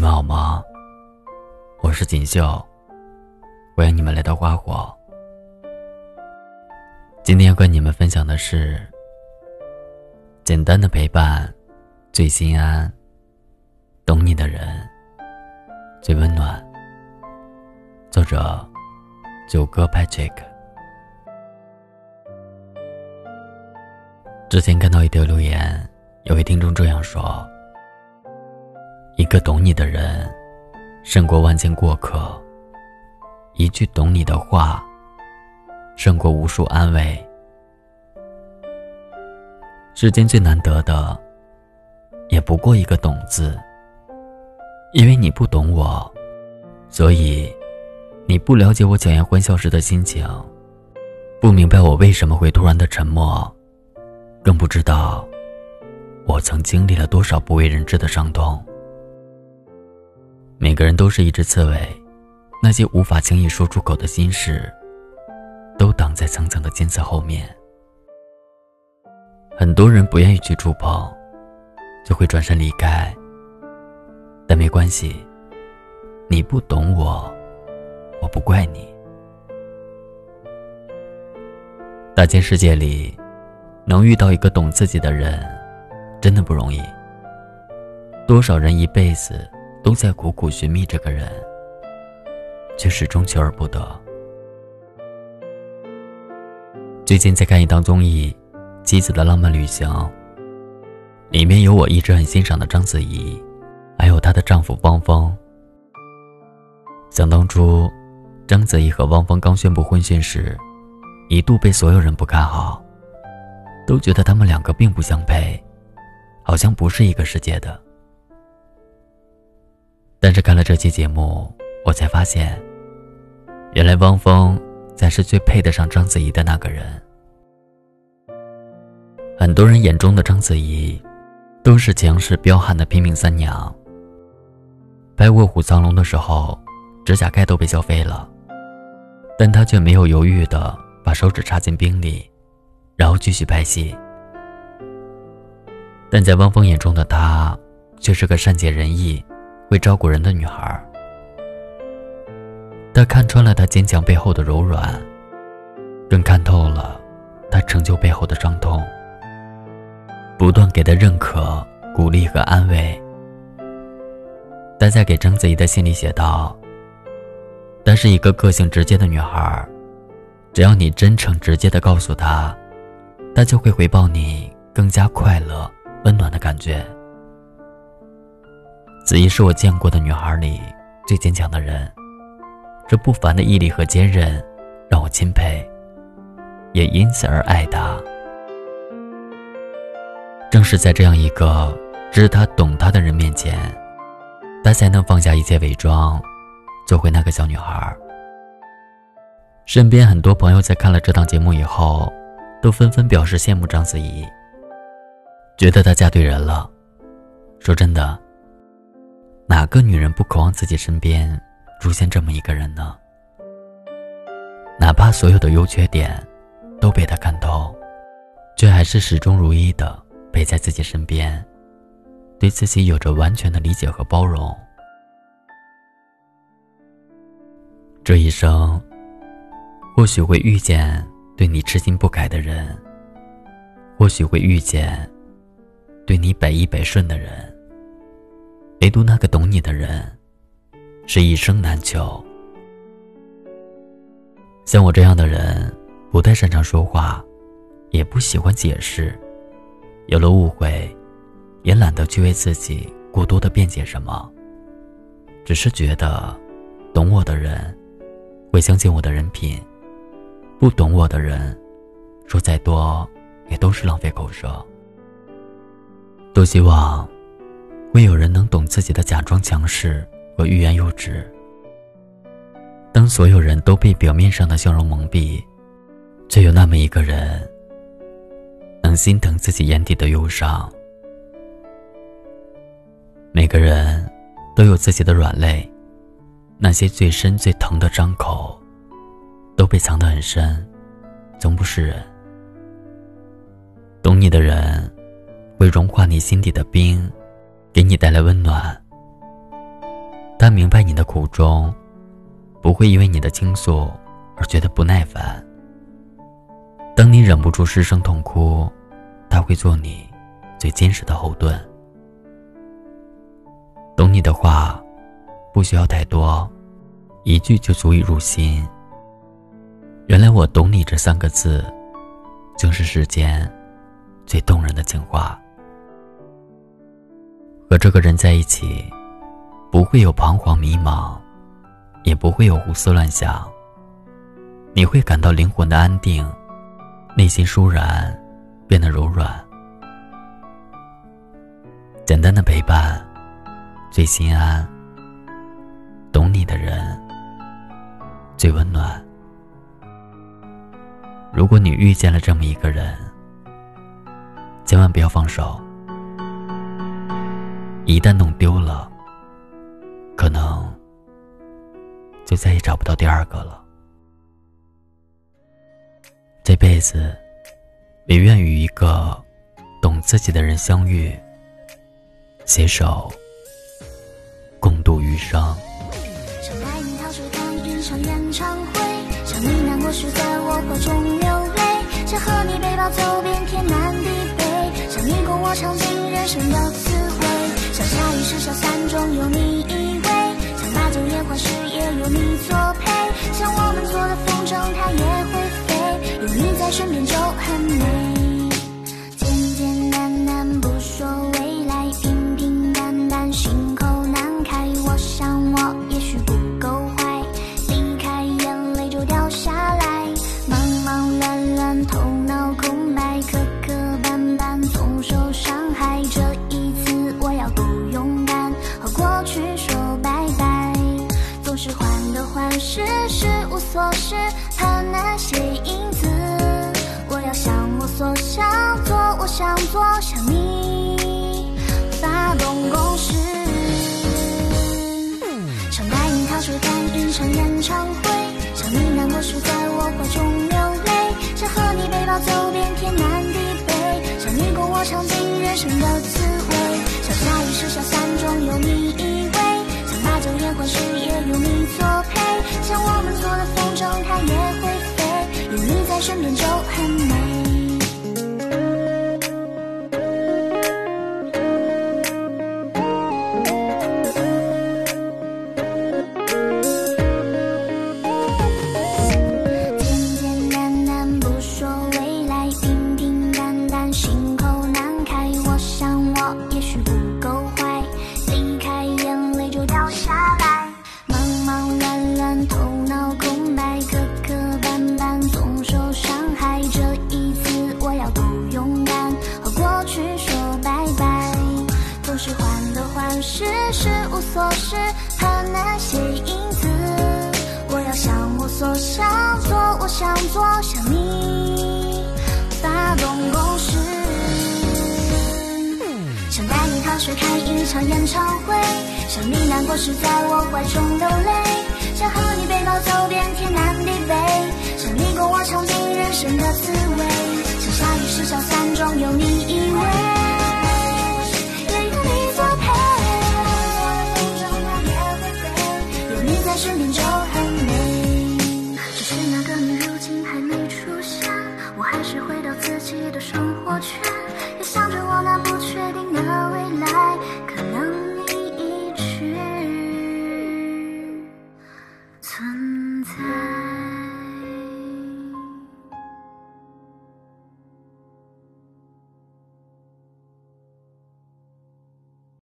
你们好吗？我是锦绣，欢迎你们来到花火。今天要跟你们分享的是：简单的陪伴最心安，懂你的人最温暖。作者：九哥 Patrick。之前看到一条留言，有位听众这样说。一个懂你的人，胜过万千过客；一句懂你的话，胜过无数安慰。世间最难得的，也不过一个“懂”字。因为你不懂我，所以你不了解我强颜欢笑时的心情，不明白我为什么会突然的沉默，更不知道我曾经历了多少不为人知的伤痛。每个人都是一只刺猬，那些无法轻易说出口的心事，都挡在层层的尖刺后面。很多人不愿意去触碰，就会转身离开。但没关系，你不懂我，我不怪你。大千世界里，能遇到一个懂自己的人，真的不容易。多少人一辈子。都在苦苦寻觅这个人，却始终求而不得。最近在看一档综艺《妻子的浪漫旅行》，里面有我一直很欣赏的章子怡，还有她的丈夫汪峰。想当初，章子怡和汪峰刚宣布婚讯时，一度被所有人不看好，都觉得他们两个并不相配，好像不是一个世界的。但是看了这期节目，我才发现，原来汪峰才是最配得上章子怡的那个人。很多人眼中的章子怡，都是强势彪悍的拼命三娘。拍《卧虎藏龙》的时候，指甲盖都被削飞了，但她却没有犹豫的把手指插进冰里，然后继续拍戏。但在汪峰眼中的她，却是个善解人意。会照顾人的女孩，他看穿了她坚强背后的柔软，更看透了她成就背后的伤痛。不断给她认可、鼓励和安慰。他在给章子怡的信里写道：“她是一个个性直接的女孩，只要你真诚直接的告诉她，她就会回报你更加快乐、温暖的感觉。”子怡是我见过的女孩里最坚强的人，这不凡的毅力和坚韧让我钦佩，也因此而爱她。正是在这样一个知她懂她的人面前，她才能放下一切伪装，做回那个小女孩。身边很多朋友在看了这档节目以后，都纷纷表示羡慕章子怡，觉得她嫁对人了。说真的。哪个女人不渴望自己身边出现这么一个人呢？哪怕所有的优缺点都被他看透，却还是始终如一的陪在自己身边，对自己有着完全的理解和包容。这一生，或许会遇见对你痴心不改的人，或许会遇见对你百依百顺的人。唯独那个懂你的人，是一生难求。像我这样的人，不太擅长说话，也不喜欢解释，有了误会，也懒得去为自己过多的辩解什么。只是觉得，懂我的人，会相信我的人品；不懂我的人，说再多，也都是浪费口舌。多希望。会有人能懂自己的假装强势和欲言又止。当所有人都被表面上的笑容蒙蔽，却有那么一个人能心疼自己眼底的忧伤。每个人都有自己的软肋，那些最深最疼的伤口，都被藏得很深，从不示人。懂你的人，会融化你心底的冰。给你带来温暖，他明白你的苦衷，不会因为你的倾诉而觉得不耐烦。当你忍不住失声痛哭，他会做你最坚实的后盾。懂你的话，不需要太多，一句就足以入心。原来我懂你这三个字，正是世间最动人的情话。和这个人在一起，不会有彷徨迷茫，也不会有胡思乱想。你会感到灵魂的安定，内心舒然，变得柔软。简单的陪伴，最心安。懂你的人，最温暖。如果你遇见了这么一个人，千万不要放手。一旦弄丢了，可能就再也找不到第二个了。这辈子，也愿与一个懂自己的人相遇，携手共度余生。你难过时，在我怀中流泪，想和你背包走遍天南地北，想你共我尝尽人生的滋味。想下雨时，小三中有你依偎，想把酒言欢时，也有你作陪。像我们做的风筝，它也会飞，有你在身边就很美。演唱会，想你难过时在我怀中流泪，想和你背包走遍天南地北，想你共我尝尽人生的滋味。想下雨时小伞中有你依偎。想把酒言欢时，也有你作陪，想我们做的风筝，它也会飞，有你在身边就很美我想向你发动攻势。想带你逃学看一场演唱会，想你难过时在我怀中流泪，想和你背包走遍天南地北，想你共我尝尽人生的滋味，